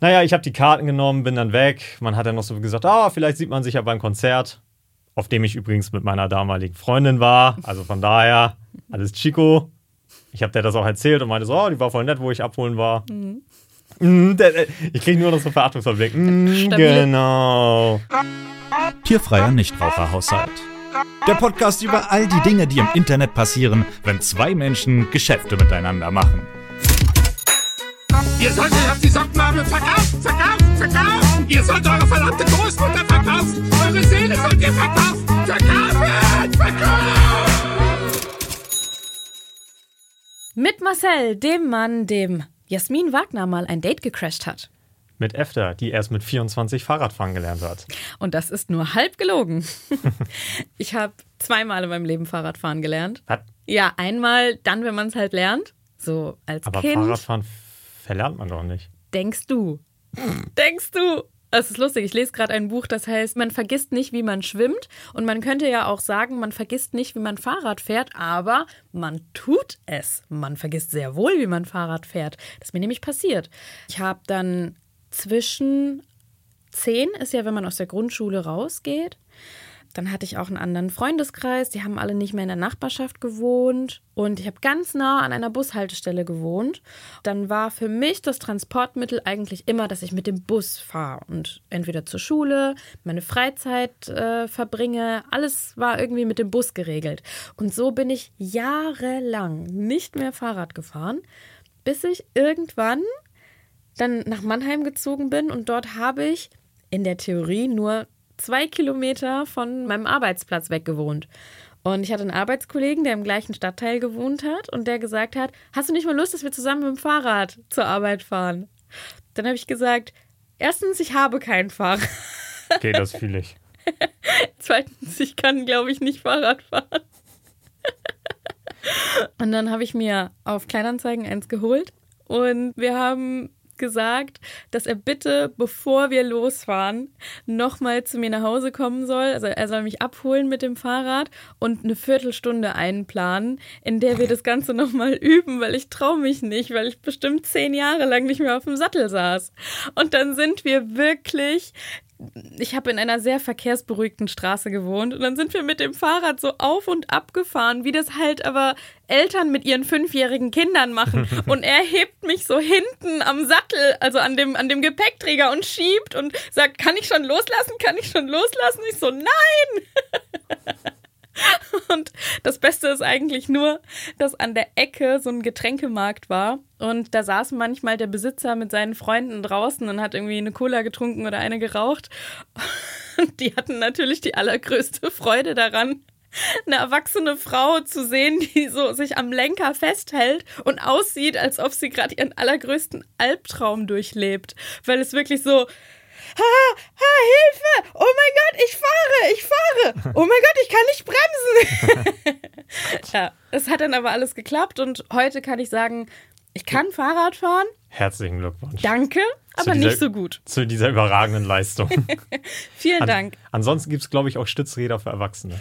Naja, ich habe die Karten genommen, bin dann weg. Man hat dann noch so gesagt, ah, vielleicht sieht man sich ja beim Konzert, auf dem ich übrigens mit meiner damaligen Freundin war. Also von daher, alles Chico. Ich habe der das auch erzählt und meinte so, oh, die war voll nett, wo ich abholen war. Der, ich kriege nur noch so Verachtungsverblick. Stabil. genau. Tierfreier Nichtraucherhaushalt. Der Podcast über all die Dinge, die im Internet passieren, wenn zwei Menschen Geschäfte miteinander machen. Ihr solltet auf die Sockenmarmel verkauft, verkauft, verkauft. Ihr sollt eure verdammte Großmutter verkaufen. Eure Seele sollt ihr verkaufen. Verkaufen, verkauft. Mit Marcel, dem Mann, dem Jasmin Wagner mal ein Date gecrashed hat. Mit Efter, die erst mit 24 Fahrradfahren gelernt hat. Und das ist nur halb gelogen. ich habe zweimal in meinem Leben Fahrradfahren gelernt. Was? Ja, einmal dann, wenn man es halt lernt. So als Aber Kind. Fahrradfahren verlernt man doch nicht. Denkst du? Denkst du? Das ist lustig. Ich lese gerade ein Buch, das heißt, man vergisst nicht, wie man schwimmt. Und man könnte ja auch sagen, man vergisst nicht, wie man Fahrrad fährt, aber man tut es. Man vergisst sehr wohl, wie man Fahrrad fährt. Das ist mir nämlich passiert. Ich habe dann zwischen zehn, ist ja, wenn man aus der Grundschule rausgeht. Dann hatte ich auch einen anderen Freundeskreis. Die haben alle nicht mehr in der Nachbarschaft gewohnt. Und ich habe ganz nah an einer Bushaltestelle gewohnt. Dann war für mich das Transportmittel eigentlich immer, dass ich mit dem Bus fahre und entweder zur Schule, meine Freizeit äh, verbringe. Alles war irgendwie mit dem Bus geregelt. Und so bin ich jahrelang nicht mehr Fahrrad gefahren, bis ich irgendwann dann nach Mannheim gezogen bin. Und dort habe ich in der Theorie nur zwei Kilometer von meinem Arbeitsplatz weg gewohnt. Und ich hatte einen Arbeitskollegen, der im gleichen Stadtteil gewohnt hat und der gesagt hat, hast du nicht mal Lust, dass wir zusammen mit dem Fahrrad zur Arbeit fahren? Dann habe ich gesagt, erstens, ich habe kein Fahrrad. Okay, das fühle ich. Zweitens, ich kann, glaube ich, nicht Fahrrad fahren. Und dann habe ich mir auf Kleinanzeigen eins geholt und wir haben gesagt, dass er bitte, bevor wir losfahren, nochmal zu mir nach Hause kommen soll. Also er soll mich abholen mit dem Fahrrad und eine Viertelstunde einplanen, in der wir das Ganze nochmal üben, weil ich traue mich nicht, weil ich bestimmt zehn Jahre lang nicht mehr auf dem Sattel saß. Und dann sind wir wirklich ich habe in einer sehr verkehrsberuhigten Straße gewohnt und dann sind wir mit dem Fahrrad so auf und ab gefahren, wie das halt aber Eltern mit ihren fünfjährigen Kindern machen. Und er hebt mich so hinten am Sattel, also an dem, an dem Gepäckträger und schiebt und sagt, kann ich schon loslassen? Kann ich schon loslassen? Ich so, nein! Und das Beste ist eigentlich nur, dass an der Ecke so ein Getränkemarkt war und da saß manchmal der Besitzer mit seinen Freunden draußen und hat irgendwie eine Cola getrunken oder eine geraucht. Und die hatten natürlich die allergrößte Freude daran, eine erwachsene Frau zu sehen, die so sich am Lenker festhält und aussieht, als ob sie gerade ihren allergrößten Albtraum durchlebt, weil es wirklich so Ha, ha, Hilfe! Oh mein Gott, ich fahre, ich fahre! Oh mein Gott, ich kann nicht bremsen! ja, es hat dann aber alles geklappt und heute kann ich sagen, ich kann Fahrrad fahren. Herzlichen Glückwunsch. Danke, aber dieser- nicht so gut. Zu dieser überragenden Leistung. Vielen An, Dank. Ansonsten gibt es, glaube ich, auch Stützräder für Erwachsene.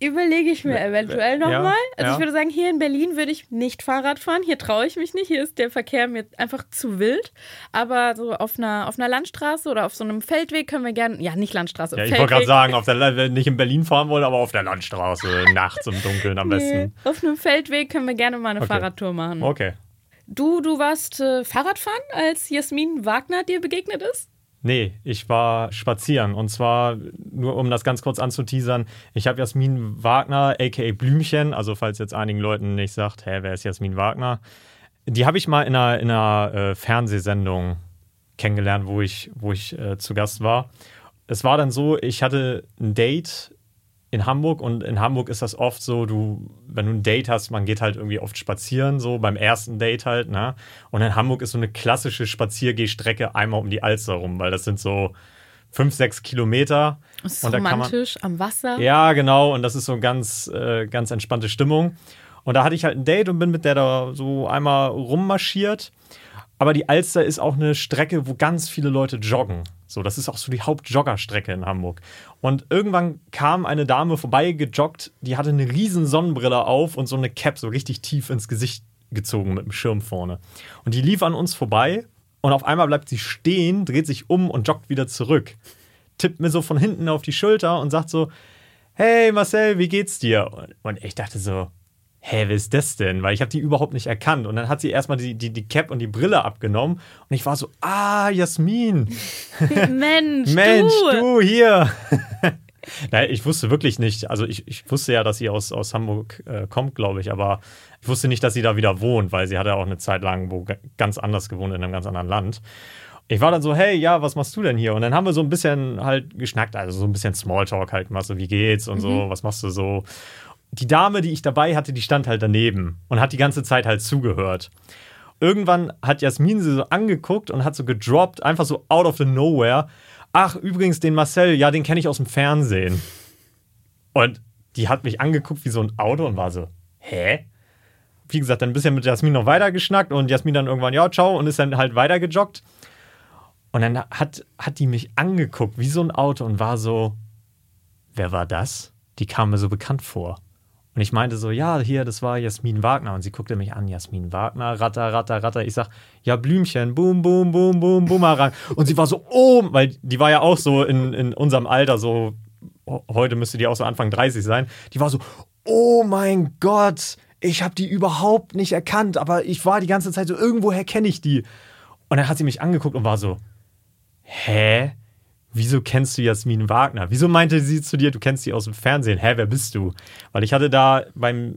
Überlege ich mir eventuell Ja, nochmal. Also ja. ich würde sagen, hier in Berlin würde ich nicht Fahrrad fahren. Hier traue ich mich nicht. Hier ist der Verkehr mir einfach zu wild. Aber so auf einer, auf einer Landstraße oder auf so einem Feldweg können wir gerne. Ja, nicht Landstraße. Ja, ich wollte gerade sagen, auf der, nicht in Berlin fahren wollen, aber auf der Landstraße, nachts im Dunkeln am Nee, besten. auf einem Feldweg können wir gerne mal eine Okay. Fahrradtour machen. Okay. Du, du warst äh, Fahrradfahren, als Jasmin Wagner dir begegnet ist? Nee, ich war spazieren. Und zwar, nur um das ganz kurz anzuteasern, ich habe Jasmin Wagner, aka Blümchen, also falls jetzt einigen Leuten nicht sagt, hä, wer ist Jasmin Wagner? Die habe ich mal in einer, in einer äh, Fernsehsendung kennengelernt, wo ich, wo ich äh, zu Gast war. Es war dann so, ich hatte ein Date in Hamburg und in Hamburg ist das oft so, du, wenn du ein Date hast, man geht halt irgendwie oft spazieren, so beim ersten Date halt, ne? Und in Hamburg ist so eine klassische Spaziergehstrecke einmal um die Alster rum, weil das sind so fünf, sechs Kilometer. Das ist und kann man, romantisch am Wasser. ja, genau, und das ist so eine ganz, äh, ganz entspannte Stimmung. Und da hatte ich halt ein Date und bin mit der da so einmal rummarschiert. Aber die Alster ist auch eine Strecke, wo ganz viele Leute joggen. So, das ist auch so die Hauptjoggerstrecke in Hamburg. Und irgendwann kam eine Dame vorbei gejoggt, die hatte eine riesen Sonnenbrille auf und so eine Cap so richtig tief ins Gesicht gezogen mit dem Schirm vorne. Und die lief an uns vorbei und auf einmal bleibt sie stehen, dreht sich um und joggt wieder zurück. Tippt mir so von hinten auf die Schulter und sagt so: Hey Marcel, wie geht's dir? Und ich dachte so, hä, wer ist das denn? Weil ich habe die überhaupt nicht erkannt. Und dann hat sie erstmal die, die, die Cap und die Brille abgenommen. Und ich war so, ah, Jasmin. Mensch, Mensch, du. du hier. Nein, ich wusste wirklich nicht. Also ich, ich wusste ja, dass sie aus, aus Hamburg äh, kommt, glaube ich, aber ich wusste nicht, dass sie da wieder wohnt, weil sie hat ja auch eine Zeit lang wo ga- ganz anders gewohnt, in einem ganz anderen Land. Ich war dann so, hey, ja, was machst du denn hier? Und dann haben wir so ein bisschen halt geschnackt, also so ein bisschen Smalltalk halt mal so, wie geht's und so, was machst du so? Die Dame, die ich dabei hatte, die stand halt daneben und hat die ganze Zeit halt zugehört. Irgendwann hat Jasmin sie so angeguckt und hat so gedroppt, einfach so out of the nowhere. Ach, übrigens, den Marcel, ja, den kenne ich aus dem Fernsehen. Und die hat mich angeguckt wie so ein Auto und war so, hä? Wie gesagt, dann ein bisschen mit Jasmin noch weiter geschnackt und Jasmin dann irgendwann, ja, ciao, und ist dann halt weiter gejoggt. Und dann hat, hat die mich angeguckt wie so ein Auto und war so, wer war das? Die kam mir so bekannt vor. Und ich meinte so, ja, hier, das war Jasmin Wagner. Und sie guckte mich an, Jasmin Wagner, ratter, ratter, ratter. Ich sag, ja, Blümchen, boom, boom, boom, boom, boomerang. Und sie war so, oh, weil die war ja auch so in, in unserem Alter, so, heute müsste die auch so Anfang 30 sein. Die war so, oh mein Gott, ich habe die überhaupt nicht erkannt, aber ich war die ganze Zeit so, irgendwoher kenne ich die. Und dann hat sie mich angeguckt und war so, hä? Wieso kennst du Jasmin Wagner? Wieso meinte sie zu dir, du kennst sie aus dem Fernsehen? Hä, wer bist du? Weil ich hatte da beim,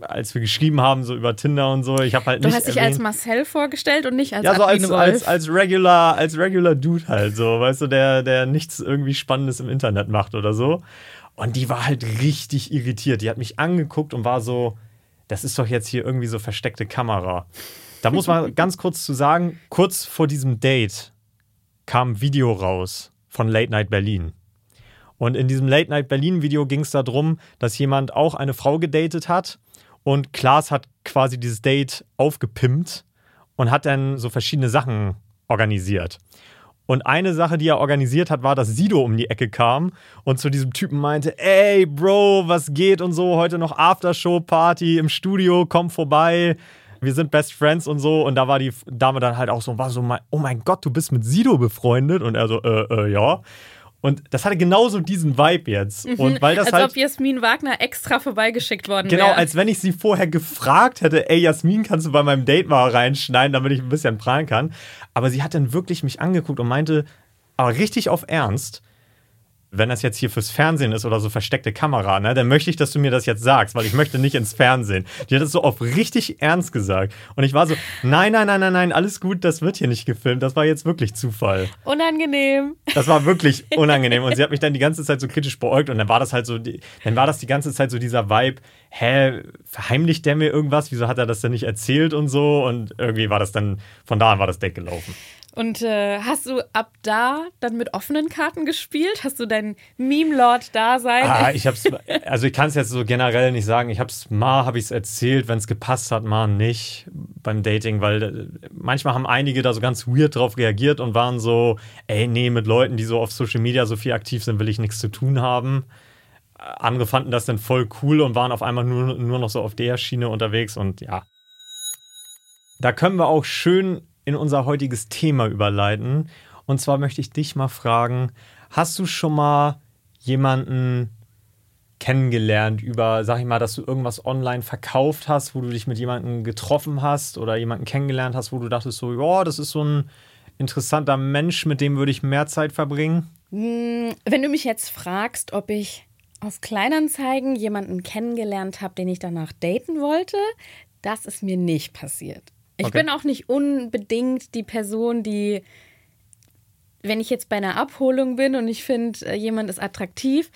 als wir geschrieben haben, so über Tinder und so, ich habe halt Du nicht hast dich erwähnt, als Marcel vorgestellt und nicht als ja, so als, als, als regular, als regular Dude halt, so, weißt du, der, der nichts irgendwie Spannendes im Internet macht oder so. Und die war halt richtig irritiert. Die hat mich angeguckt und war so, das ist doch jetzt hier irgendwie so versteckte Kamera. Da muss man ganz kurz zu sagen, kurz vor diesem Date kam ein Video raus von Late Night Berlin. Und in diesem Late Night Berlin Video ging es darum, dass jemand auch eine Frau gedatet hat und Klaas hat quasi dieses Date aufgepimpt und hat dann so verschiedene Sachen organisiert. Und eine Sache, die er organisiert hat, war, dass Sido um die Ecke kam und zu diesem Typen meinte: Ey, Bro, was geht und so, heute noch Aftershow-Party im Studio, komm vorbei. Wir sind Best Friends und so. Und da war die Dame dann halt auch so, war so, oh mein Gott, du bist mit Sido befreundet. Und er so, äh, äh, ja. Und das hatte genauso diesen Vibe jetzt. Und weil das als halt. ob Jasmin Wagner extra vorbeigeschickt worden Genau, wäre. als wenn ich sie vorher gefragt hätte, ey Jasmin, kannst du bei meinem Date mal reinschneiden, damit ich ein bisschen prahlen kann. Aber sie hat dann wirklich mich angeguckt und meinte, aber richtig auf Ernst, wenn das jetzt hier fürs Fernsehen ist oder so versteckte Kamera, ne, dann möchte ich, dass du mir das jetzt sagst, weil ich möchte nicht ins Fernsehen. Die hat das so auf richtig ernst gesagt. Und ich war so, nein, nein, nein, nein, nein, alles gut, das wird hier nicht gefilmt. Das war jetzt wirklich Zufall. Unangenehm. Das war wirklich unangenehm. Und sie hat mich dann die ganze Zeit so kritisch beäugt. Und dann war das halt so, dann war das die ganze Zeit so dieser Vibe, hä, verheimlicht der mir irgendwas? Wieso hat er das denn nicht erzählt und so? Und irgendwie war das dann, von da an war das Deck gelaufen. Und äh, hast du ab da dann mit offenen Karten gespielt? Hast du dein Meme-Lord-Dasein? Ah, ich hab's, also ich kann es jetzt so generell nicht sagen. Ich hab's mal, habe ich es erzählt, wenn es gepasst hat, mal nicht beim Dating, weil äh, manchmal haben einige da so ganz weird drauf reagiert und waren so, ey, nee, mit Leuten, die so auf Social Media so viel aktiv sind, will ich nichts zu tun haben. Äh, Andere fanden das dann voll cool und waren auf einmal nur, nur noch so auf der Schiene unterwegs und ja. Da können wir auch schön in unser heutiges Thema überleiten. Und zwar möchte ich dich mal fragen, hast du schon mal jemanden kennengelernt über, sag ich mal, dass du irgendwas online verkauft hast, wo du dich mit jemandem getroffen hast oder jemanden kennengelernt hast, wo du dachtest so, ja, das ist so ein interessanter Mensch, mit dem würde ich mehr Zeit verbringen? Wenn du mich jetzt fragst, ob ich auf Kleinanzeigen jemanden kennengelernt habe, den ich danach daten wollte, das ist mir nicht passiert. Ich Okay. bin auch nicht unbedingt die Person, die, wenn ich jetzt bei einer Abholung bin und ich finde, äh, jemand ist attraktiv,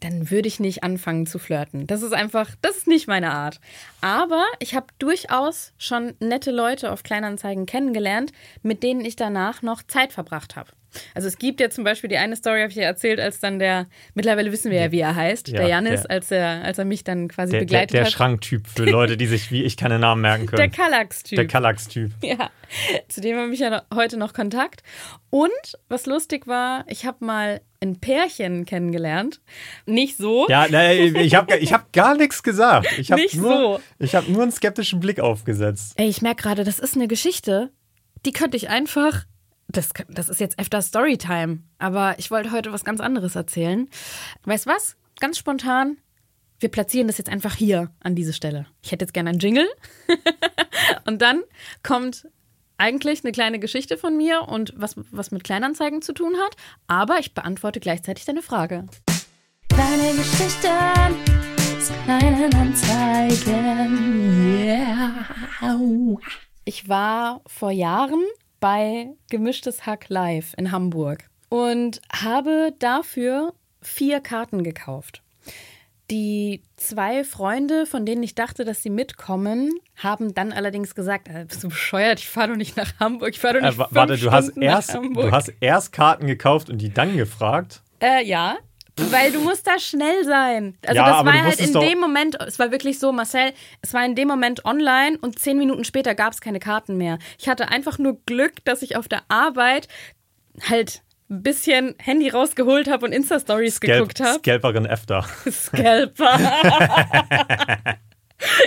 dann würde ich nicht anfangen zu flirten. Das ist einfach, das ist nicht meine Art. Aber ich habe durchaus schon nette Leute auf Kleinanzeigen kennengelernt, mit denen ich danach noch Zeit verbracht habe. Also es gibt ja zum Beispiel die eine Story, habe ich ja erzählt, als dann der, mittlerweile wissen wir ja, wie er heißt, Ja, der Janis, der- als er, als er mich dann quasi Der, der, begleitet der hat. Schranktyp für Leute, die sich wie ich keine Namen merken Der können. Kallax-Typ. Der Kallax-Typ. Ja, zu dem habe ich ja heute noch Kontakt. Und was lustig war, ich habe mal ein Pärchen kennengelernt. Nicht so. Ja, ich habe ich hab gar nichts gesagt. Ich habe Nicht nur, so. ich hab nur einen skeptischen Blick aufgesetzt. Ey, ich merke gerade, das ist eine Geschichte, die könnte ich einfach. Das, das ist jetzt öfter Storytime, aber ich wollte heute was ganz anderes erzählen. Weißt was? Ganz spontan. Wir platzieren das jetzt einfach hier an diese Stelle. Ich hätte jetzt gerne einen Jingle. und dann kommt eigentlich eine kleine Geschichte von mir und was, was mit Kleinanzeigen zu tun hat. Aber ich beantworte gleichzeitig deine Frage. Kleine Geschichten zu kleinen Anzeigen. Yeah. Ich war vor Jahren bei Gemischtes Hack Live in Hamburg und habe dafür vier Karten gekauft. Die zwei Freunde, von denen ich dachte, dass sie mitkommen, haben dann allerdings gesagt, äh, bist du bescheuert, ich fahre doch nicht nach Hamburg, ich fahre doch nicht Äh, wa- fünf warte, du hast, Stunden erst, du hast erst Karten gekauft und die dann gefragt. Äh, ja. Weil du musst da schnell sein. Also Ja, das war halt in dem Moment, es war wirklich so, Marcel, es war in dem Moment online und zehn Minuten später gab es keine Karten mehr. Ich hatte einfach nur Glück, dass ich auf der Arbeit halt ein bisschen Handy rausgeholt habe und Insta-Stories geguckt habe. Scalperin Efter. Scalper.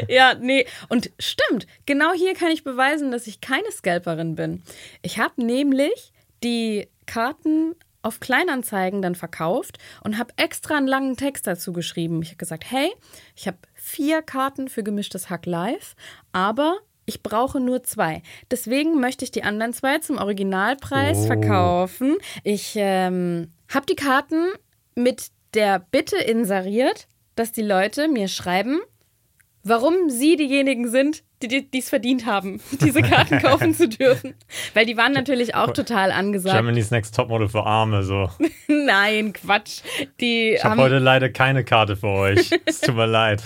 ja, nee. Und stimmt, genau hier kann ich beweisen, dass ich keine Scalperin bin. Ich habe nämlich die Karten auf Kleinanzeigen dann verkauft und habe extra einen langen Text dazu geschrieben. Ich habe gesagt, hey, ich habe vier Karten für gemischtes Hack live, aber ich brauche nur zwei. Deswegen möchte ich die anderen zwei zum Originalpreis Oh. verkaufen. Ich ähm, habe die Karten mit der Bitte inseriert, dass die Leute mir schreiben, warum sie diejenigen sind, die es verdient haben, diese Karten kaufen zu dürfen. Weil die waren natürlich auch total angesagt. Germany's Next Topmodel für Arme. So. Nein, Quatsch. Die Ich habe heute leider keine Karte für euch. Es tut mir leid.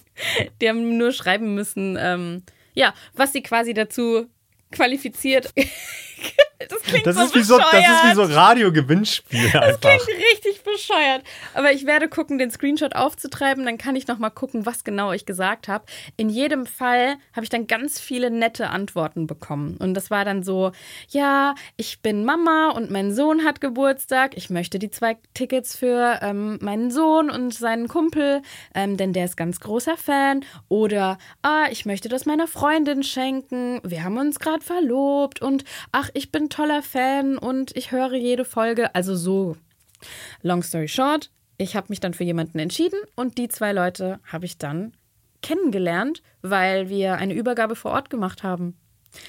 die haben nur schreiben müssen, ähm, ja, was sie quasi dazu qualifiziert. Das klingt Das so ist wie so, das ist wie so bescheuert. Radio-Gewinnspiel einfach. Klingt richtig bescheuert. Aber ich werde gucken, den Screenshot aufzutreiben, dann kann ich noch mal gucken, was genau ich gesagt habe. In jedem Fall habe ich dann ganz viele nette Antworten bekommen. Und das war dann so, ja, ich bin Mama und mein Sohn hat Geburtstag. Ich möchte die zwei Tickets für ähm, meinen Sohn und seinen Kumpel, ähm, denn der ist ganz großer Fan. Oder, ah, ich möchte das meiner Freundin schenken. Wir haben uns gerade verlobt und ach, ich bin toller Fan und ich höre jede Folge. Also so Long story short, ich habe mich dann für jemanden entschieden und die zwei Leute habe ich dann kennengelernt, weil wir eine Übergabe vor Ort gemacht haben.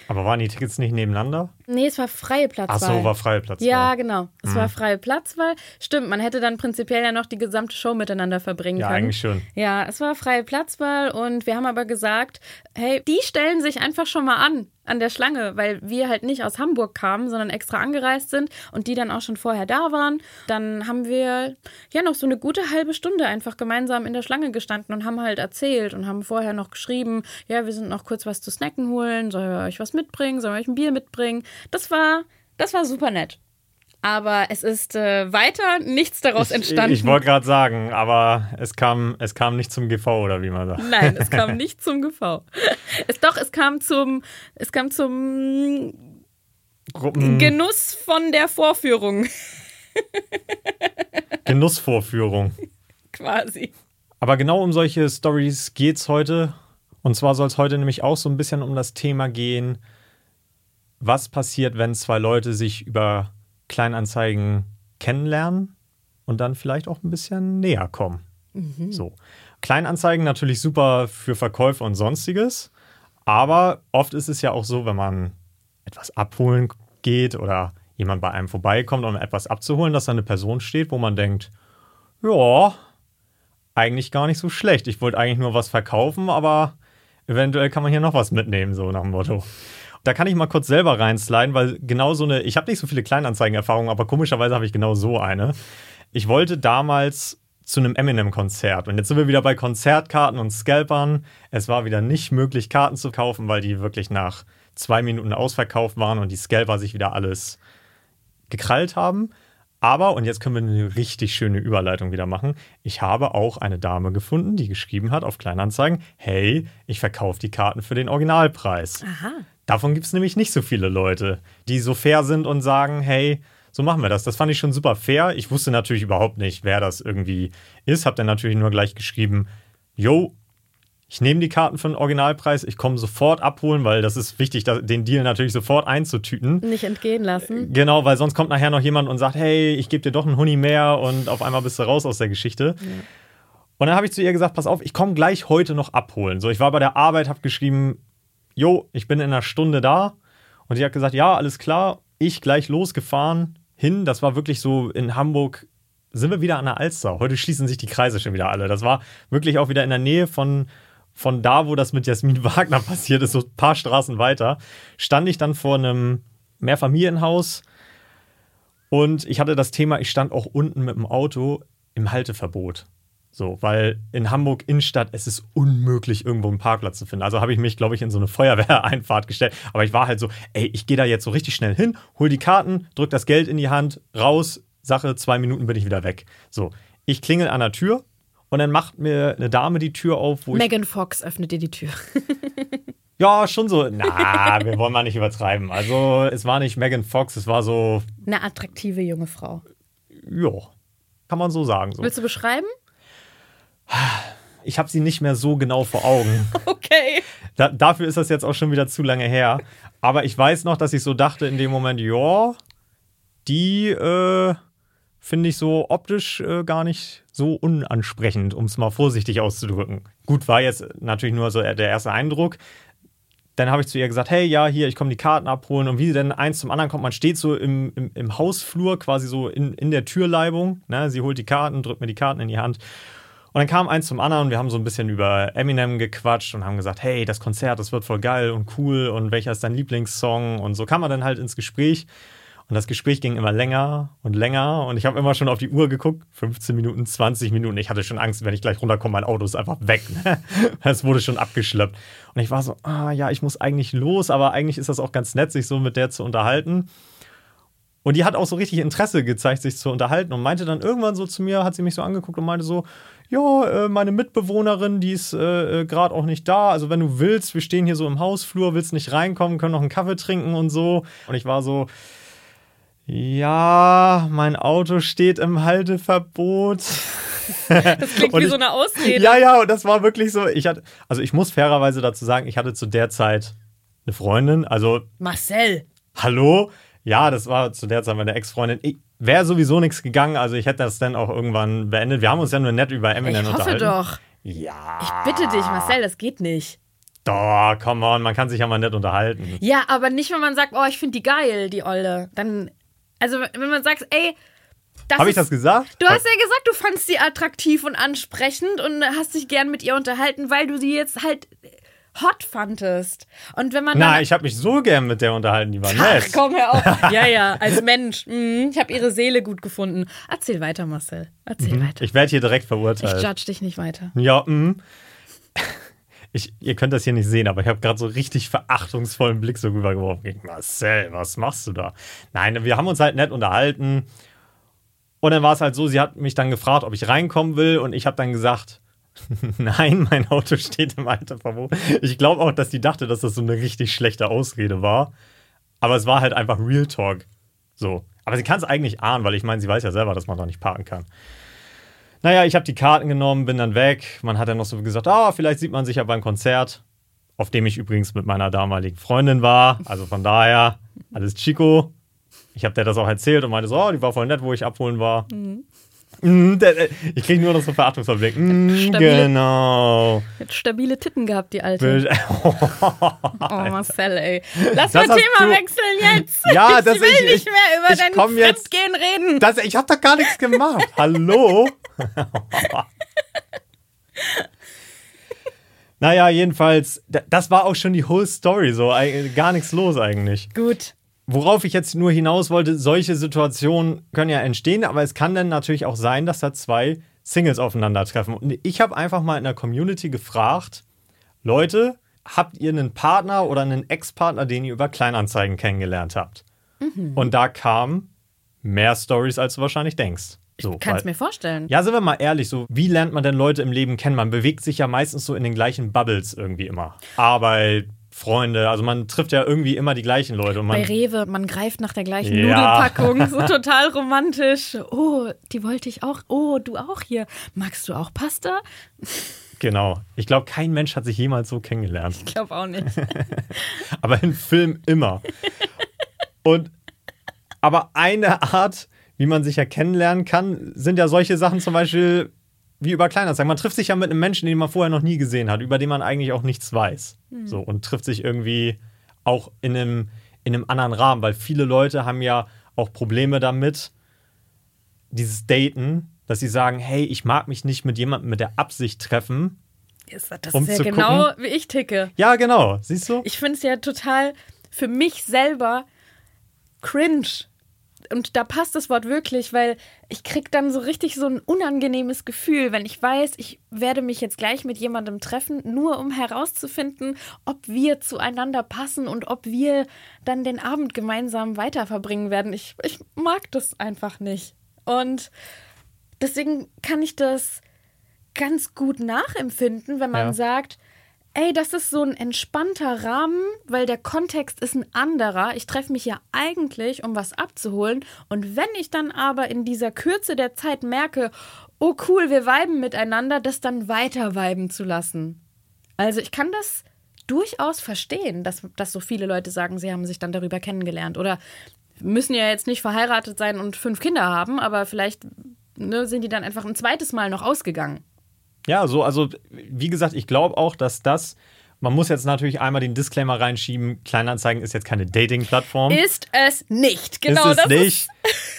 Aber waren die Tickets nicht nebeneinander? Nee, es war freie Platzwahl. Ach so, war freie Platzwahl. Ja, genau. Es war freie Platzwahl. Stimmt, man hätte dann prinzipiell ja noch die gesamte Show miteinander verbringen Ja, können. eigentlich schon. Ja, es war freie Platzwahl und wir haben aber gesagt, hey, die stellen sich einfach schon mal an an der Schlange, weil wir halt nicht aus Hamburg kamen, sondern extra angereist sind und die dann auch schon vorher da waren. Dann haben wir ja noch so eine gute halbe Stunde einfach gemeinsam in der Schlange gestanden und haben halt erzählt und haben vorher noch geschrieben, ja, wir sind noch kurz was zu snacken holen, soll wir euch was mitbringen, soll wir euch ein Bier mitbringen. Das war, das war super nett. Aber es ist äh, weiter nichts daraus entstanden. Ich, ich wollte gerade sagen, aber es kam, es kam nicht zum GV oder wie man sagt. Nein, es kam nicht zum GV. Es, doch, es kam zum, es kam zum Gruppen Genuss von der Vorführung Genussvorführung. quasi. Aber genau um solche Stories geht's heute. Und zwar soll es heute nämlich auch so ein bisschen um das Thema gehen, was passiert, wenn zwei Leute sich über Kleinanzeigen kennenlernen und dann vielleicht auch ein bisschen näher kommen. So. Kleinanzeigen natürlich super für Verkäufe und sonstiges, aber oft ist es ja auch so, wenn man etwas abholen geht oder jemand bei einem vorbeikommt, um etwas abzuholen, dass da eine Person steht, wo man denkt, ja, eigentlich gar nicht so schlecht. Ich wollte eigentlich nur was verkaufen, aber eventuell kann man hier noch was mitnehmen, so nach dem Motto. Da kann ich mal kurz selber reinsliden, weil genau so eine, ich habe nicht so viele Kleinanzeigenerfahrungen, aber komischerweise habe ich genau so eine. Ich wollte damals zu einem Eminem-Konzert. Und jetzt sind wir wieder bei Konzertkarten und Scalpern. Es war wieder nicht möglich, Karten zu kaufen, weil die wirklich nach zwei Minuten ausverkauft waren und die Scalper sich wieder alles gekrallt haben. Aber, und jetzt können wir eine richtig schöne Überleitung wieder machen. Ich habe auch eine Dame gefunden, die geschrieben hat auf Kleinanzeigen: Hey, ich verkaufe die Karten für den Originalpreis. Aha. Davon gibt es nämlich nicht so viele Leute, die so fair sind und sagen: Hey, so machen wir das. Das fand ich schon super fair. Ich wusste natürlich überhaupt nicht, wer das irgendwie ist. Hab dann natürlich nur gleich geschrieben: Yo, ich nehme die Karten für den Originalpreis, ich komme sofort abholen, weil das ist wichtig, den Deal natürlich sofort einzutüten. Nicht entgehen lassen. Genau, weil sonst kommt nachher noch jemand und sagt, hey, ich gebe dir doch einen Huni mehr und auf einmal bist du raus aus der Geschichte. Ja. Und dann habe ich zu ihr gesagt, pass auf, ich komme gleich heute noch abholen. So, ich war bei der Arbeit, habe geschrieben, jo, ich bin in einer Stunde da. Und sie hat gesagt, ja, alles klar, ich gleich losgefahren hin. Das war wirklich so in Hamburg, sind wir wieder an der Alster. Heute schließen sich die Kreise schon wieder alle. Das war wirklich auch wieder in der Nähe von von da, wo das mit Jasmin Wagner passiert ist, so ein paar Straßen weiter, stand ich dann vor einem Mehrfamilienhaus und ich hatte das Thema, ich stand auch unten mit dem Auto im Halteverbot. So, weil in Hamburg Innenstadt es ist unmöglich, irgendwo einen Parkplatz zu finden. Also habe ich mich, glaube ich, in so eine Feuerwehreinfahrt gestellt. Aber ich war halt so, ey, ich gehe da jetzt so richtig schnell hin, hol die Karten, drück das Geld in die Hand, raus, Sache, zwei Minuten bin ich wieder weg. So, ich klingel an der Tür, und dann macht mir eine Dame die Tür auf, wo Megan Fox öffnet dir die Tür. ja, schon so. Na, wir wollen mal nicht übertreiben. Also, es war nicht Megan Fox, es war so. Eine attraktive junge Frau. Ja, kann man so sagen. So. Willst du beschreiben? Ich habe sie nicht mehr so genau vor Augen. okay. Da, dafür ist das jetzt auch schon wieder zu lange her. Aber ich weiß noch, dass ich so dachte in dem Moment, ja, die äh, finde ich so optisch äh, gar nicht so unansprechend, um es mal vorsichtig auszudrücken. Gut, war jetzt natürlich nur so der erste Eindruck. Dann habe ich zu ihr gesagt, hey, ja, hier, ich komme die Karten abholen. Und wie denn eins zum anderen kommt, man steht so im, im, im Hausflur, quasi so in, in der Türleibung. Ne? Sie holt die Karten, drückt mir die Karten in die Hand. Und dann kam eins zum anderen und wir haben so ein bisschen über Eminem gequatscht und haben gesagt, hey, das Konzert, das wird voll geil und cool und welcher ist dein Lieblingssong? Und so kam man dann halt ins Gespräch. Und das Gespräch ging immer länger und länger. Und ich habe immer schon auf die Uhr geguckt. 15 Minuten, 20 Minuten. Ich hatte schon Angst, wenn ich gleich runterkomme, mein Auto ist einfach weg. Ne? Es wurde schon abgeschleppt. Und ich war so, ah ja, ich muss eigentlich los, aber eigentlich ist das auch ganz nett, sich so mit der zu unterhalten. Und die hat auch so richtig Interesse gezeigt, sich zu unterhalten und meinte dann irgendwann so zu mir, hat sie mich so angeguckt und meinte so, ja, äh, meine Mitbewohnerin, die ist äh, äh gerade auch nicht da. Also wenn du willst, wir stehen hier so im Hausflur, willst nicht reinkommen, können noch einen Kaffee trinken und so. Und ich war so, ja, mein Auto steht im Halteverbot. Das klingt wie ich, so eine Ausrede. Ja, ja, und das war wirklich so. Ich hatte, also ich muss fairerweise dazu sagen, ich hatte zu der Zeit eine Freundin. Also Marcel. Hallo? Ja, das war zu der Zeit meine Ex-Freundin. Wäre sowieso nichts gegangen. Also ich hätte das dann auch irgendwann beendet. Wir haben uns ja nur nett über Eminem ich unterhalten. Ich hoffe doch. Ja. Ich bitte dich, Marcel, das geht nicht. Doch, come on, man kann sich ja mal nett unterhalten. Ja, aber nicht, wenn man sagt, oh, ich finde die geil, die Olle. Dann also, wenn man sagt, ey, habe ich das gesagt? Du hast ja gesagt, du fandst sie attraktiv und ansprechend und hast dich gern mit ihr unterhalten, weil du sie jetzt halt hot fandest. Und wenn man Na, ich habe mich so gern mit der unterhalten, die war nett. Ach, komm her auf. Ja, ja, als Mensch. Mhm, ich habe ihre Seele gut gefunden. Erzähl weiter, Marcel. Erzähl mhm. weiter. Ich werde hier direkt verurteilt. Ich judge dich nicht weiter. Ja, mh ich, ihr könnt das hier nicht sehen, aber ich habe gerade so richtig verachtungsvollen Blick so rübergeworfen. Marcel, was machst du da? Nein, wir haben uns halt nett unterhalten. Und dann war es halt so, sie hat mich dann gefragt, ob ich reinkommen will. Und ich habe dann gesagt, nein, mein Auto steht im Halteverbot. Ich glaube auch, dass die dachte, dass das so eine richtig schlechte Ausrede war. Aber es war halt einfach Real Talk. So. Aber sie kann es eigentlich ahnen, weil ich meine, sie weiß ja selber, dass man da nicht parken kann. Naja, ich habe die Karten genommen, bin dann weg. Man hat dann noch so gesagt, ah, vielleicht sieht man sich ja beim Konzert, auf dem ich übrigens mit meiner damaligen Freundin war. Also von daher, alles Chico. Ich habe der das auch erzählt und meinte so, oh, die war voll nett, wo ich abholen war. Mhm. Mhm ich kriege nur noch so Verachtungsverblick. Mm, genau. Hat stabile Titten gehabt, die alte. oh, Marcel, ey. Lass das mal Thema wechseln jetzt. Ja, ich das will ich, nicht mehr über dein Fremdgehen reden. Das, ich habe doch gar nichts gemacht. Hallo? naja, jedenfalls, das war auch schon die whole Story, so gar nichts los eigentlich. Gut. Worauf ich jetzt nur hinaus wollte, solche Situationen können ja entstehen, aber es kann dann natürlich auch sein, dass da zwei Singles aufeinandertreffen. Und ich habe einfach mal in der Community gefragt, Leute, habt ihr einen Partner oder einen Ex-Partner, den ihr über Kleinanzeigen kennengelernt habt? Mhm. Und da kamen mehr Stories, als du wahrscheinlich denkst. So, Kannst weil- mir vorstellen. ja, sind wir mal ehrlich, so wie lernt man denn Leute im Leben kennen? Man bewegt sich ja meistens so in den gleichen Bubbles irgendwie immer. Arbeit, Freunde, also man trifft ja irgendwie immer die gleichen Leute. Bei Rewe, man greift nach der gleichen Ja. Nudelpackung, so total romantisch. Oh, die wollte ich auch. Oh, du auch hier. Magst du auch Pasta? genau. Ich glaube, kein Mensch hat sich jemals so kennengelernt. Ich glaube auch nicht. aber in Film immer. Und aber eine Art, wie man sich ja kennenlernen kann, sind ja solche Sachen zum Beispiel wie über Kleinanzeigen. Man trifft sich ja mit einem Menschen, den man vorher noch nie gesehen hat, über den man eigentlich auch nichts weiß. So und trifft sich irgendwie auch in einem, in einem anderen Rahmen, weil viele Leute haben ja auch Probleme damit, dieses Daten, dass sie sagen, hey, ich mag mich nicht mit jemandem mit der Absicht treffen. Das Um ist ja genau, gucken. wie ich ticke. Ja, genau, siehst du? Ich finde es ja total für mich selber cringe. Und da passt das Wort wirklich, weil ich krieg dann so richtig so ein unangenehmes Gefühl, wenn ich weiß, ich werde mich jetzt gleich mit jemandem treffen, nur um herauszufinden, ob wir zueinander passen und ob wir dann den Abend gemeinsam weiter verbringen werden. Ich, ich mag das einfach nicht. Und deswegen kann ich das ganz gut nachempfinden, wenn man Ja. sagt, ey, das ist so ein entspannter Rahmen, weil der Kontext ist ein anderer. Ich treffe mich ja eigentlich, um was abzuholen. Und wenn ich dann aber in dieser Kürze der Zeit merke, oh cool, wir viben miteinander, das dann weiter viben zu lassen. Also ich kann das durchaus verstehen, dass, dass so viele Leute sagen, sie haben sich dann darüber kennengelernt. Oder müssen ja jetzt nicht verheiratet sein und fünf Kinder haben, aber vielleicht ne, sind die dann einfach ein zweites Mal noch ausgegangen. Ja, so, also wie gesagt, ich glaube auch, dass das, man muss jetzt natürlich einmal den Disclaimer reinschieben, Kleinanzeigen ist jetzt keine Dating-Plattform. Ist es nicht. Genau, ist es das nicht.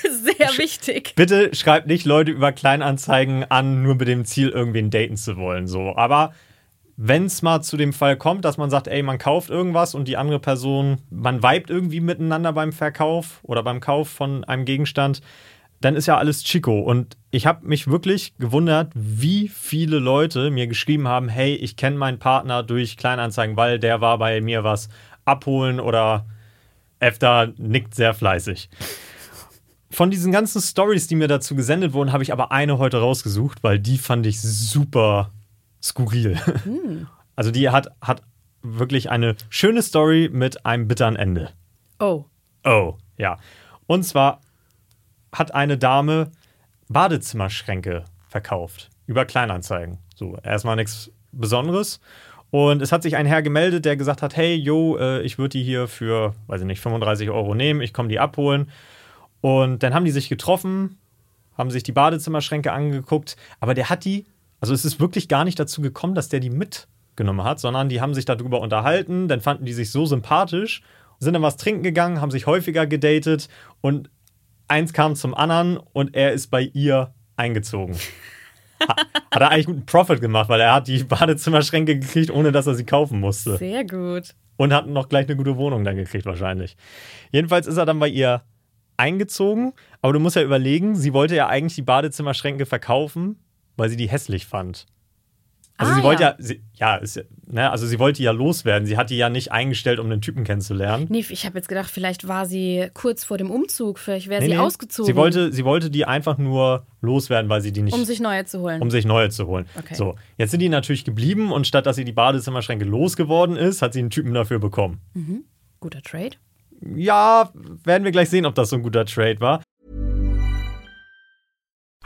ist sehr wichtig. Bitte schreibt nicht Leute über Kleinanzeigen an, nur mit dem Ziel, irgendwen daten zu wollen. So, aber wenn es mal zu dem Fall kommt, dass man sagt, ey, man kauft irgendwas und die andere Person, man vibet irgendwie miteinander beim Verkauf oder beim Kauf von einem Gegenstand, dann ist ja alles Chico. Und ich habe mich wirklich gewundert, wie viele Leute mir geschrieben haben, hey, ich kenne meinen Partner durch Kleinanzeigen, weil der war bei mir was abholen oder Efter nickt sehr fleißig. Von diesen ganzen Stories, die mir dazu gesendet wurden, habe ich aber eine heute rausgesucht, weil die fand ich super skurril. Also die hat, hat wirklich eine schöne Story mit einem bitteren Ende. Oh. Oh, ja. Und zwar hat eine Dame Badezimmerschränke verkauft über Kleinanzeigen. So, erstmal nichts Besonderes. Und es hat sich ein Herr gemeldet, der gesagt hat: Hey, yo, äh, ich würde die hier für, weiß ich nicht, 35 Euro nehmen, ich komme die abholen. Und dann haben die sich getroffen, haben sich die Badezimmerschränke angeguckt, aber der hat die, also es ist wirklich gar nicht dazu gekommen, dass der die mitgenommen hat, sondern die haben sich darüber unterhalten, dann fanden die sich so sympathisch, sind dann was trinken gegangen, haben sich häufiger gedatet und eins kam zum anderen und er ist bei ihr eingezogen. Ha- Hat er eigentlich guten Profit gemacht, weil er hat die Badezimmerschränke gekriegt, ohne dass er sie kaufen musste. Sehr gut. Und hat noch gleich eine gute Wohnung dann gekriegt, wahrscheinlich. Jedenfalls ist er dann bei ihr eingezogen. Aber du musst ja überlegen, sie wollte ja eigentlich die Badezimmerschränke verkaufen, weil sie die hässlich fand. Also Ah, sie wollte ja. ja, sie, ja, ist, ne, also sie wollte ja loswerden. Sie hat die ja nicht eingestellt, um den Typen kennenzulernen. Nee, ich habe jetzt gedacht, vielleicht war sie kurz vor dem Umzug, vielleicht wäre Nee, sie nee. ausgezogen. Sie wollte, sie wollte die einfach nur loswerden, weil sie die nicht um sich neue zu holen. um sich neue zu holen. Okay. So, jetzt sind die natürlich geblieben und statt dass sie die Badezimmerschränke losgeworden ist, hat sie einen Typen dafür bekommen. Guter Trade. Ja, werden wir gleich sehen, ob das so ein guter Trade war.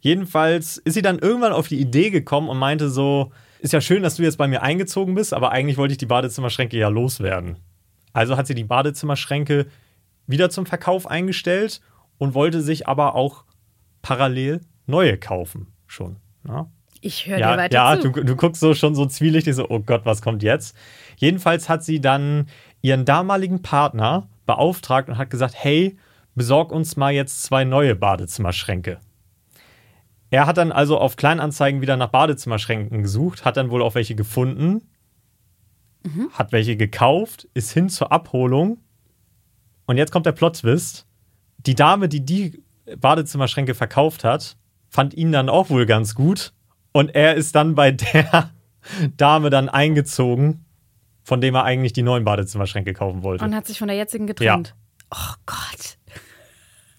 Jedenfalls ist sie dann irgendwann auf die Idee gekommen und meinte so, ist ja schön, dass du jetzt bei mir eingezogen bist, aber eigentlich wollte ich die Badezimmerschränke ja loswerden. Also hat sie die Badezimmerschränke wieder zum Verkauf eingestellt und wollte sich aber auch parallel neue kaufen schon. Ja, Ich höre dir ja, weiter ja zu. du, du guckst so schon so zwielichtig, so, oh Gott, was kommt jetzt? Jedenfalls hat sie dann ihren damaligen Partner beauftragt und hat gesagt, hey, besorg uns mal jetzt zwei neue Badezimmerschränke. Er hat dann also auf Kleinanzeigen wieder nach Badezimmerschränken gesucht, hat dann wohl auch welche gefunden, hat welche gekauft, ist hin zur Abholung und jetzt kommt der Plot-Twist. Die Dame, die die Badezimmerschränke verkauft hat, fand ihn dann auch wohl ganz gut und er ist dann bei der Dame dann eingezogen, von dem er eigentlich die neuen Badezimmerschränke kaufen wollte. Und hat sich von der jetzigen getrennt. Oh Gott.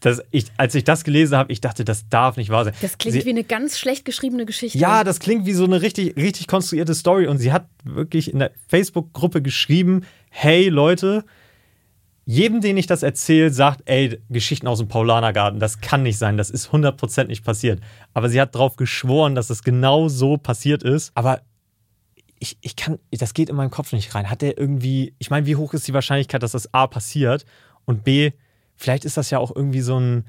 Das, ich, als ich das gelesen habe, ich dachte, das darf nicht wahr sein. Das klingt Sie- wie eine ganz schlecht geschriebene Geschichte. Ja, das klingt wie so eine richtig, richtig konstruierte Story. Und sie hat wirklich in der Facebook-Gruppe geschrieben: Hey Leute, jedem, den ich das erzähle, sagt, ey, Geschichten aus dem Paulanergarten, das kann nicht sein, das ist 100% nicht passiert. Aber sie hat darauf geschworen, dass es genau so passiert ist. Aber ich, ich kann, das geht in meinen Kopf nicht rein. Hat der irgendwie, ich meine, wie hoch ist die Wahrscheinlichkeit, dass das A passiert und B, vielleicht ist das ja auch irgendwie so ein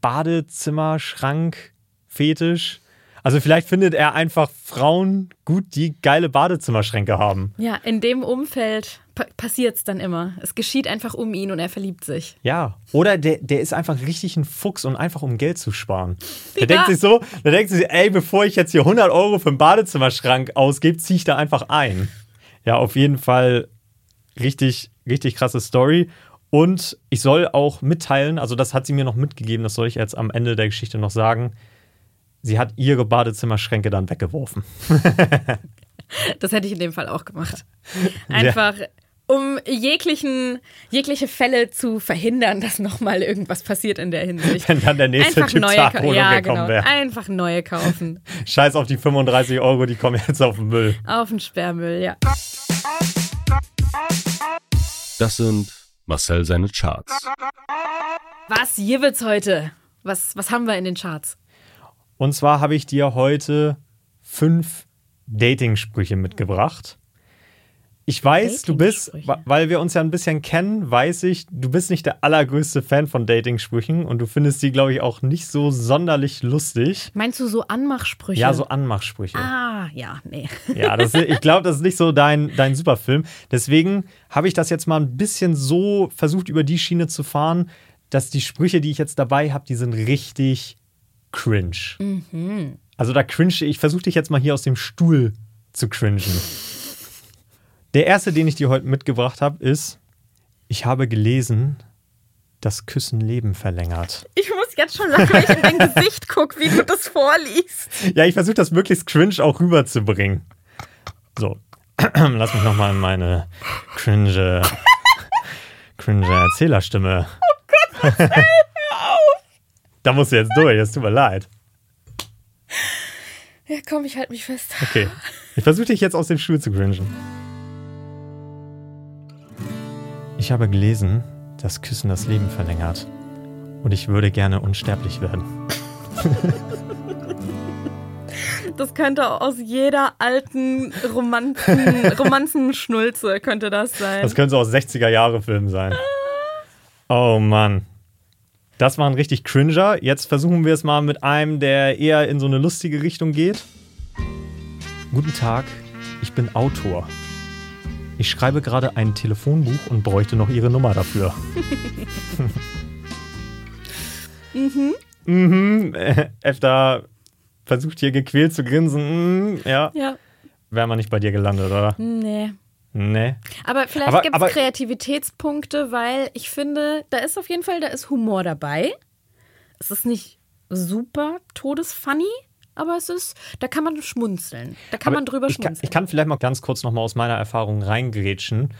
Badezimmerschrank-Fetisch. Also vielleicht findet er einfach Frauen gut, die geile Badezimmerschränke haben. Ja, in dem Umfeld pa passiert es dann immer. Es geschieht einfach um ihn und er verliebt sich. Ja. Oder der, der ist einfach richtig ein Fuchs und einfach um Geld zu sparen. Der Ja. denkt sich so, der denkt sich, ey, bevor ich jetzt hier 100 Euro für einen Badezimmerschrank ausgebe, ziehe ich da einfach ein. Ja, auf jeden Fall richtig, richtig krasse Story. Und ich soll auch mitteilen, also das hat sie mir noch mitgegeben, das soll ich jetzt am Ende der Geschichte noch sagen. Sie hat ihre Badezimmerschränke dann weggeworfen. Das hätte ich in dem Fall auch gemacht. Einfach um jeglichen, jegliche Fälle zu verhindern, dass nochmal irgendwas passiert in der Hinsicht. Wenn dann der nächste Einfach Typ neue, ja, gekommen genau. wäre. Einfach neue kaufen. Scheiß auf die 35 Euro, die kommen jetzt auf den Müll. Auf den Sperrmüll, ja. Das sind Marcel seine Charts. Was jibbelt's heute? Was, was haben wir in den Charts? Und zwar habe ich dir heute fünf Dating-Sprüche mitgebracht. Ich weiß, du bist, weil wir uns ja ein bisschen kennen, weiß ich, du bist nicht der allergrößte Fan von Dating-Sprüchen und du findest die, glaube ich, auch nicht so sonderlich lustig. Meinst du so Anmachsprüche? Ja, so Anmachsprüche. Ah, ja, nee. Ja, das, ich glaube, das ist nicht so dein, dein Superfilm. Deswegen habe ich das jetzt mal ein bisschen so versucht, über die Schiene zu fahren, dass die Sprüche, die ich jetzt dabei habe, die sind richtig cringe. Also da cringe ich, versuche dich jetzt mal hier aus dem Stuhl zu cringen. Der erste, den ich dir heute mitgebracht habe, ist, ich habe gelesen, dass Küssen Leben verlängert. Ich muss jetzt schon lachen, wenn ich in dein Gesicht gucke, wie du das vorliest. Ja, ich versuche das möglichst cringe auch rüberzubringen. So, lass mich nochmal in meine cringe, cringe Erzählerstimme. Oh Gott, Da musst du jetzt durch, es tut mir leid. Ja, komm, ich halte mich fest. Okay, ich versuche dich jetzt aus dem Stuhl zu cringen. Ich habe gelesen, dass Küssen das Leben verlängert. Und ich würde gerne unsterblich werden. Das könnte aus jeder alten Romanzen, Romanzenschnulze könnte das sein. Das könnte so aus 60er-Jahre-Film sein. Oh Mann. Das war ein richtig Cringer. Jetzt versuchen wir es mal mit einem, der eher in so eine lustige Richtung geht. Guten Tag, ich bin Autor. Ich schreibe gerade ein Telefonbuch und bräuchte noch Ihre Nummer dafür. mhm. Mhm. Äh, Efter versucht hier gequält zu grinsen. Mhm. Ja, ja, wäre man nicht bei dir gelandet, oder? nee. Nee. Aber vielleicht gibt es Kreativitätspunkte, weil ich finde, da ist auf jeden Fall, da ist Humor dabei. Es ist nicht super todesfunny, aber es ist, da kann man schmunzeln. Da kann Aber man drüber ich kann, schmunzeln. ich kann vielleicht mal ganz kurz nochmal aus meiner Erfahrung reingrätschen.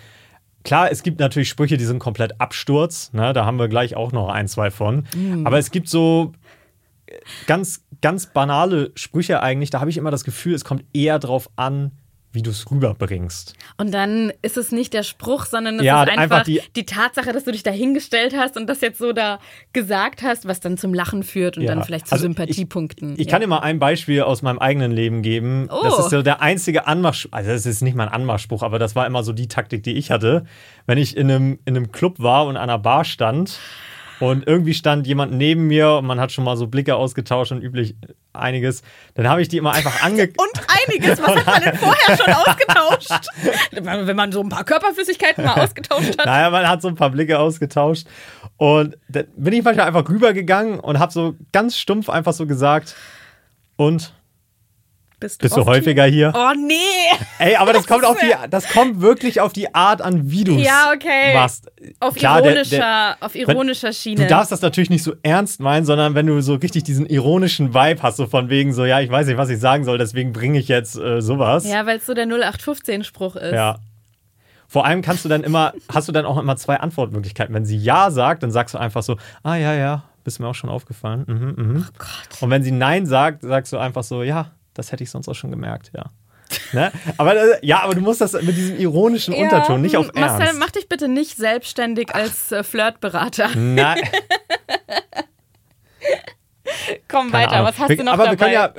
Klar, es gibt natürlich Sprüche, die sind komplett Absturz. Ne? Da haben wir gleich auch noch ein, zwei von. Mhm. Aber es gibt so äh, ganz, ganz banale Sprüche eigentlich. Da habe ich immer das Gefühl, es kommt eher drauf an, wie du es rüberbringst. Und dann ist es nicht der Spruch, sondern es Ja, ist einfach, einfach die, die- Tatsache, dass du dich dahingestellt hast und das jetzt so da gesagt hast, was dann zum Lachen führt und Ja. dann vielleicht zu Also Sympathiepunkten. Ich, ich ja. kann dir mal ein Beispiel aus meinem eigenen Leben geben. Oh. Das ist so der einzige Anmachspruch. Also, das ist nicht mein Anmachspruch, aber das war immer so die Taktik, die ich hatte. Wenn ich in einem, in einem Club war und an einer Bar stand Und irgendwie stand jemand neben mir und man hat schon mal so Blicke ausgetauscht und üblich einiges. Dann habe ich die immer einfach ange... Und einiges, was hat man denn vorher schon ausgetauscht? Wenn man so ein paar Körperflüssigkeiten mal ausgetauscht hat. Naja, man hat so ein paar Blicke ausgetauscht. Und dann bin ich manchmal einfach rübergegangen und habe so ganz stumpf einfach so gesagt, und Bist bist du häufiger hier? Oh nee! Ey, aber das kommt auf die, das kommt wirklich auf die Art an, wie du es Ja, okay. machst. Auf Klar, der- ironischer, der- auf ironischer Schiene. Du darfst das natürlich nicht so ernst meinen, sondern wenn du so richtig diesen ironischen Vibe hast, so von wegen so, ja, ich weiß nicht, was ich sagen soll, deswegen bringe ich jetzt äh, sowas. ja, weil es so der 0815-Spruch ist. Ja. Vor allem kannst du dann immer, hast du dann auch immer zwei Antwortmöglichkeiten. Wenn sie Ja sagt, dann sagst du einfach so, ah ja, ja, bist mir auch schon aufgefallen. Mhm, mhm. Oh Gott. Und wenn sie Nein sagt, sagst du einfach so, ja, das hätte ich sonst auch schon gemerkt, ja. ne? aber, äh, ja, aber du musst das mit diesem ironischen Unterton, nicht auf Marcel, Ernst. mach dich bitte nicht selbstständig als äh, Flirtberater. Nein, Komm keine weiter, Ahnung. was hast wir, du noch aber dabei? wir können ja.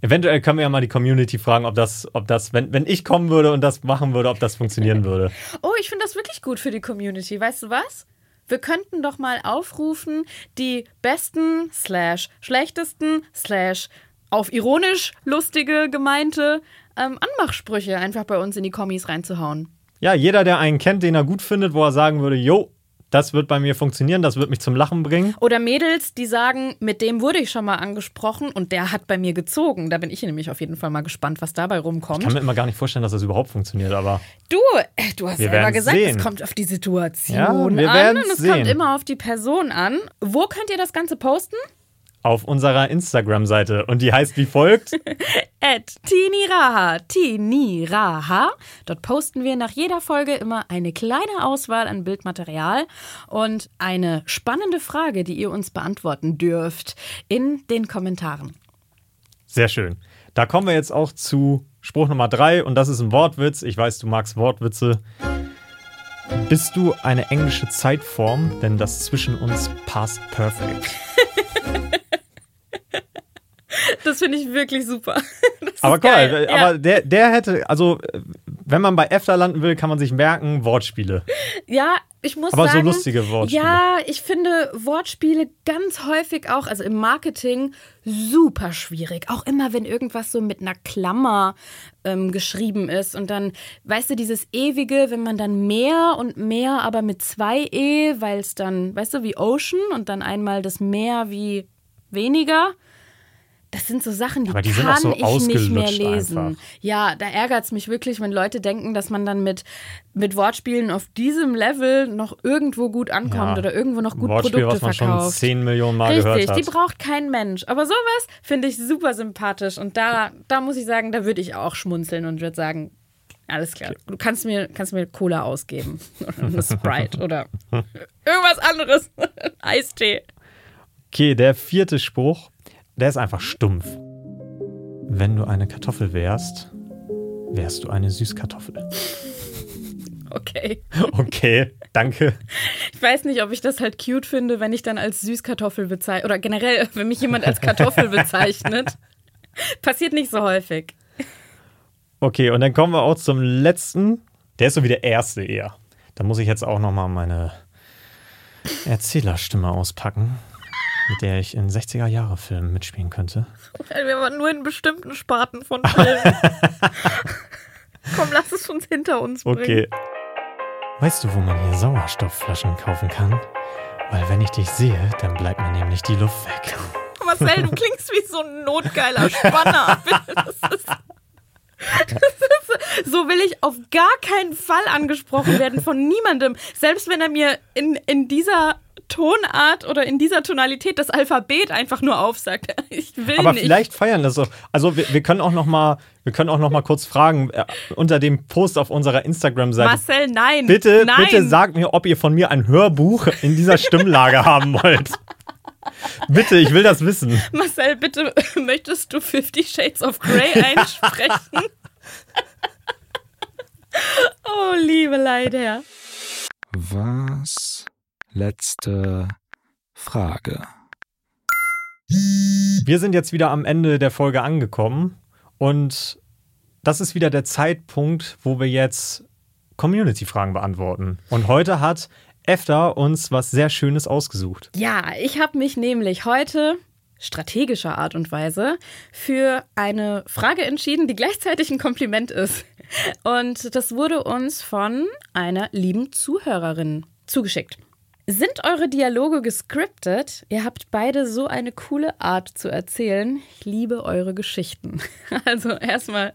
Eventuell können wir ja mal die Community fragen, ob das, ob das, wenn, wenn ich kommen würde und das machen würde, ob das funktionieren würde. Oh, ich finde das wirklich gut für die Community. Weißt du was? Wir könnten doch mal aufrufen, die besten slash schlechtesten slash auf ironisch lustige gemeinte ähm, Anmachsprüche einfach bei uns in die Kommis reinzuhauen. Ja, jeder, der einen kennt, den er gut findet, wo er sagen würde, jo, das wird bei mir funktionieren, das wird mich zum Lachen bringen. Oder Mädels, die sagen, mit dem wurde ich schon mal angesprochen und der hat bei mir gezogen. Da bin ich nämlich auf jeden Fall mal gespannt, was dabei rumkommt. Ich kann mir immer gar nicht vorstellen, dass das überhaupt funktioniert, aber Du, äh, du hast selber gesagt, sehen. es kommt auf die Situation Ja, wir an und es sehen. kommt immer auf die Person an. Wo könnt ihr das Ganze posten? Auf unserer Instagram-Seite. Und die heißt wie folgt. At Tiniraha, Tiniraha. Dort posten wir nach jeder Folge immer eine kleine Auswahl an Bildmaterial und eine spannende Frage, die ihr uns beantworten dürft in den Kommentaren. Sehr schön. Da kommen wir jetzt auch zu Spruch Nummer drei und das ist ein Wortwitz. Ich weiß, du magst Wortwitze. Bist du eine englische Zeitform? Denn das zwischen uns passt perfekt. Das finde ich wirklich super. Das Aber geil. mal, Ja. aber der, der hätte, also wenn man bei EFTA landen will, kann man sich merken, Wortspiele. Ja, ich muss Aber so sagen. lustige Wortspiele. Ja, ich finde Wortspiele ganz häufig auch, also im Marketing, super schwierig. Auch immer, wenn irgendwas so mit einer Klammer ähm, geschrieben ist und dann, weißt du, dieses ewige, wenn man dann mehr und mehr, aber mit zwei E, weil es dann, weißt du, wie Ocean und dann einmal das mehr wie weniger. Das sind so Sachen, die, Aber die kann so ich nicht mehr lesen. einfach. Ja, da ärgert es mich wirklich, wenn Leute denken, dass man dann mit, mit Wortspielen auf diesem Level noch irgendwo gut ankommt Ja. oder irgendwo noch gut Wortspiel, Produkte was man schon verkauft. 10 Millionen Mal Richtig, gehört hat. die braucht kein Mensch. Aber sowas finde ich super sympathisch. Und da, da muss ich sagen, da würde ich auch schmunzeln und würde sagen, alles klar, du kannst mir, kannst mir Cola ausgeben. Oder eine Sprite oder irgendwas anderes. Eistee. Okay, der vierte Spruch, der ist einfach stumpf. Wenn du eine Kartoffel wärst, wärst du eine Süßkartoffel. Okay. Okay, danke. Ich weiß nicht, ob ich das halt cute finde, wenn ich dann als Süßkartoffel bezeichne. Oder generell, wenn mich jemand als Kartoffel bezeichnet. Passiert nicht so häufig. Okay, und dann kommen wir auch zum letzten. Der ist so wie der erste eher. Da muss ich jetzt auch nochmal meine Erzählerstimme auspacken, mit der ich in 60er-Jahre-Filmen mitspielen könnte. Wir waren nur in bestimmten Sparten von Filmen. Komm, lass es uns hinter uns bringen. Okay. Weißt du, wo man hier Sauerstoffflaschen kaufen kann? Weil wenn ich dich sehe, dann bleibt mir nämlich die Luft weg. Marcel, du klingst wie so ein notgeiler Spanner. Das ist, das ist, so will ich auf gar keinen Fall angesprochen werden von niemandem. Selbst wenn er mir in, in dieser Tonart oder in dieser Tonalität das Alphabet einfach nur aufsagt. Ich will Aber nicht. vielleicht feiern das so. Also wir, wir können auch noch mal, wir können auch noch mal kurz fragen äh, unter dem Post auf unserer Instagram-Seite. Marcel, nein. Bitte, nein. bitte sagt mir, ob ihr von mir ein Hörbuch in dieser Stimmlage haben wollt. Bitte, ich will das wissen. Marcel, bitte möchtest du Fifty Shades of Grey einsprechen? oh, liebe Leider. Was? Letzte Frage. Wir sind jetzt wieder am Ende der Folge angekommen und das ist wieder der Zeitpunkt, wo wir jetzt Community-Fragen beantworten. Und heute hat Efta uns was sehr Schönes ausgesucht. Ja, ich habe mich nämlich heute strategischer Art und Weise für eine Frage entschieden, die gleichzeitig ein Kompliment ist. Und das wurde uns von einer lieben Zuhörerin zugeschickt. Sind eure Dialoge gescriptet? Ihr habt beide so eine coole Art zu erzählen. Ich liebe eure Geschichten. Also erstmal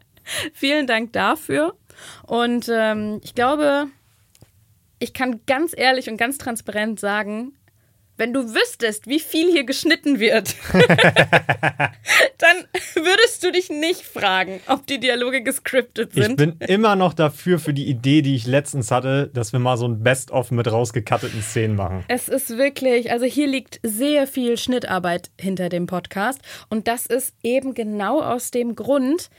vielen Dank dafür. Und ähm, ich glaube, ich kann ganz ehrlich und ganz transparent sagen, wenn du wüsstest, wie viel hier geschnitten wird, dann würdest du dich nicht fragen, ob die Dialoge gescriptet sind. Ich bin immer noch dafür für die Idee, die ich letztens hatte, dass wir mal so ein Best-of mit rausgekatteten Szenen machen. Es ist wirklich, also hier liegt sehr viel Schnittarbeit hinter dem Podcast und das ist eben genau aus dem Grund,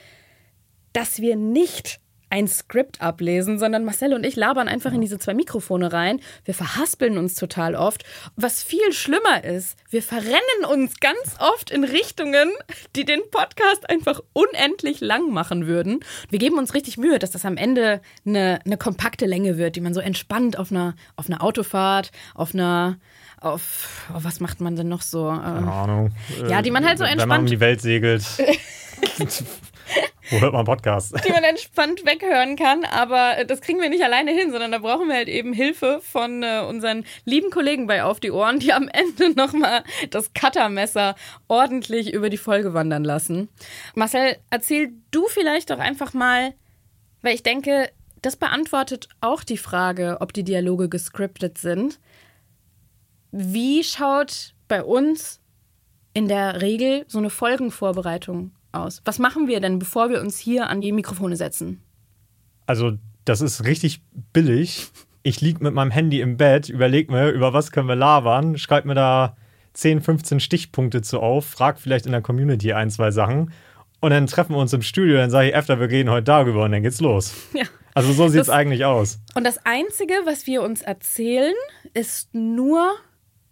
dass wir nicht ein Skript ablesen, sondern Marcel und ich labern einfach in diese zwei Mikrofone rein. Wir verhaspeln uns total oft. Was viel schlimmer ist, wir verrennen uns ganz oft in Richtungen, die den Podcast einfach unendlich lang machen würden. Wir geben uns richtig Mühe, dass das am Ende eine, eine kompakte Länge wird, die man so entspannt auf einer, auf einer Autofahrt, auf einer auf, oh, was macht man denn noch so? Keine Ahnung. Ja, die man halt so Wenn man um entspannt die Welt segelt. Wo hört man Podcast? die man entspannt weghören kann. Aber das kriegen wir nicht alleine hin, sondern da brauchen wir halt eben Hilfe von äh, unseren lieben Kollegen bei Auf die Ohren, die am Ende nochmal das Cuttermesser ordentlich über die Folge wandern lassen. Marcel, erzähl du vielleicht doch einfach mal, weil ich denke, das beantwortet auch die Frage, ob die Dialoge gescriptet sind. Wie schaut bei uns in der Regel so eine Folgenvorbereitung aus? Was machen wir denn, bevor wir uns hier an die Mikrofone setzen? Also, das ist richtig billig. Ich lieg mit meinem Handy im Bett, überleg mir, über was können wir labern, schreib mir da 10, 15 Stichpunkte zu auf, frag vielleicht in der Community ein, zwei Sachen und dann treffen wir uns im Studio, dann sage ich, Efter, wir reden heute darüber und dann geht's los. Ja. Also so sieht's Das- eigentlich aus. Und das Einzige, was wir uns erzählen, ist nur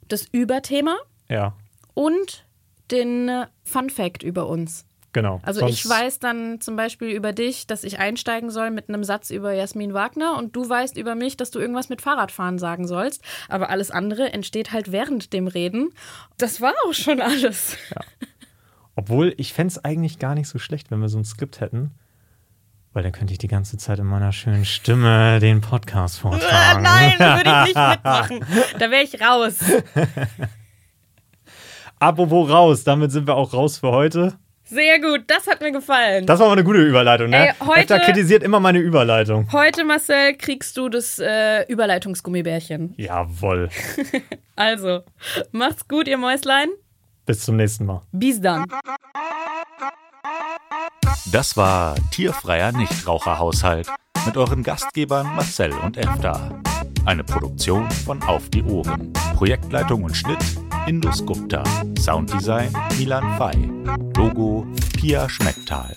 das Überthema Ja, und den äh, Fun Fact über uns. Genau. Also Sonst- ich weiß dann zum Beispiel über dich, dass ich einsteigen soll mit einem Satz über Jasmin Wagner und du weißt über mich, dass du irgendwas mit Fahrradfahren sagen sollst. Aber alles andere entsteht halt während dem Reden. Das war auch schon alles. Obwohl, ich fände es eigentlich gar nicht so schlecht, wenn wir so ein Skript hätten. Weil dann könnte ich die ganze Zeit in meiner schönen Stimme den Podcast Äh, vortragen. nein, würde ich nicht mitmachen. Da wäre ich raus. Apropos raus, damit sind wir auch raus für heute. Sehr gut, das hat mir gefallen. Das war mal eine gute Überleitung, ne? Ey, heute- kritisiert immer meine Überleitung. Heute, Marcel, kriegst du das äh, Überleitungsgummibärchen. Jawohl. Also, macht's gut, ihr Mäuslein. Bis zum nächsten Mal. Bis dann. Das war Tierfreier Nichtraucherhaushalt mit euren Gastgebern Marcel und Efta. Eine Produktion von Auf die Ohren. Projektleitung und Schnitt Indus Gupta. Sounddesign Milan Fay. Logo Pia Schmecktal.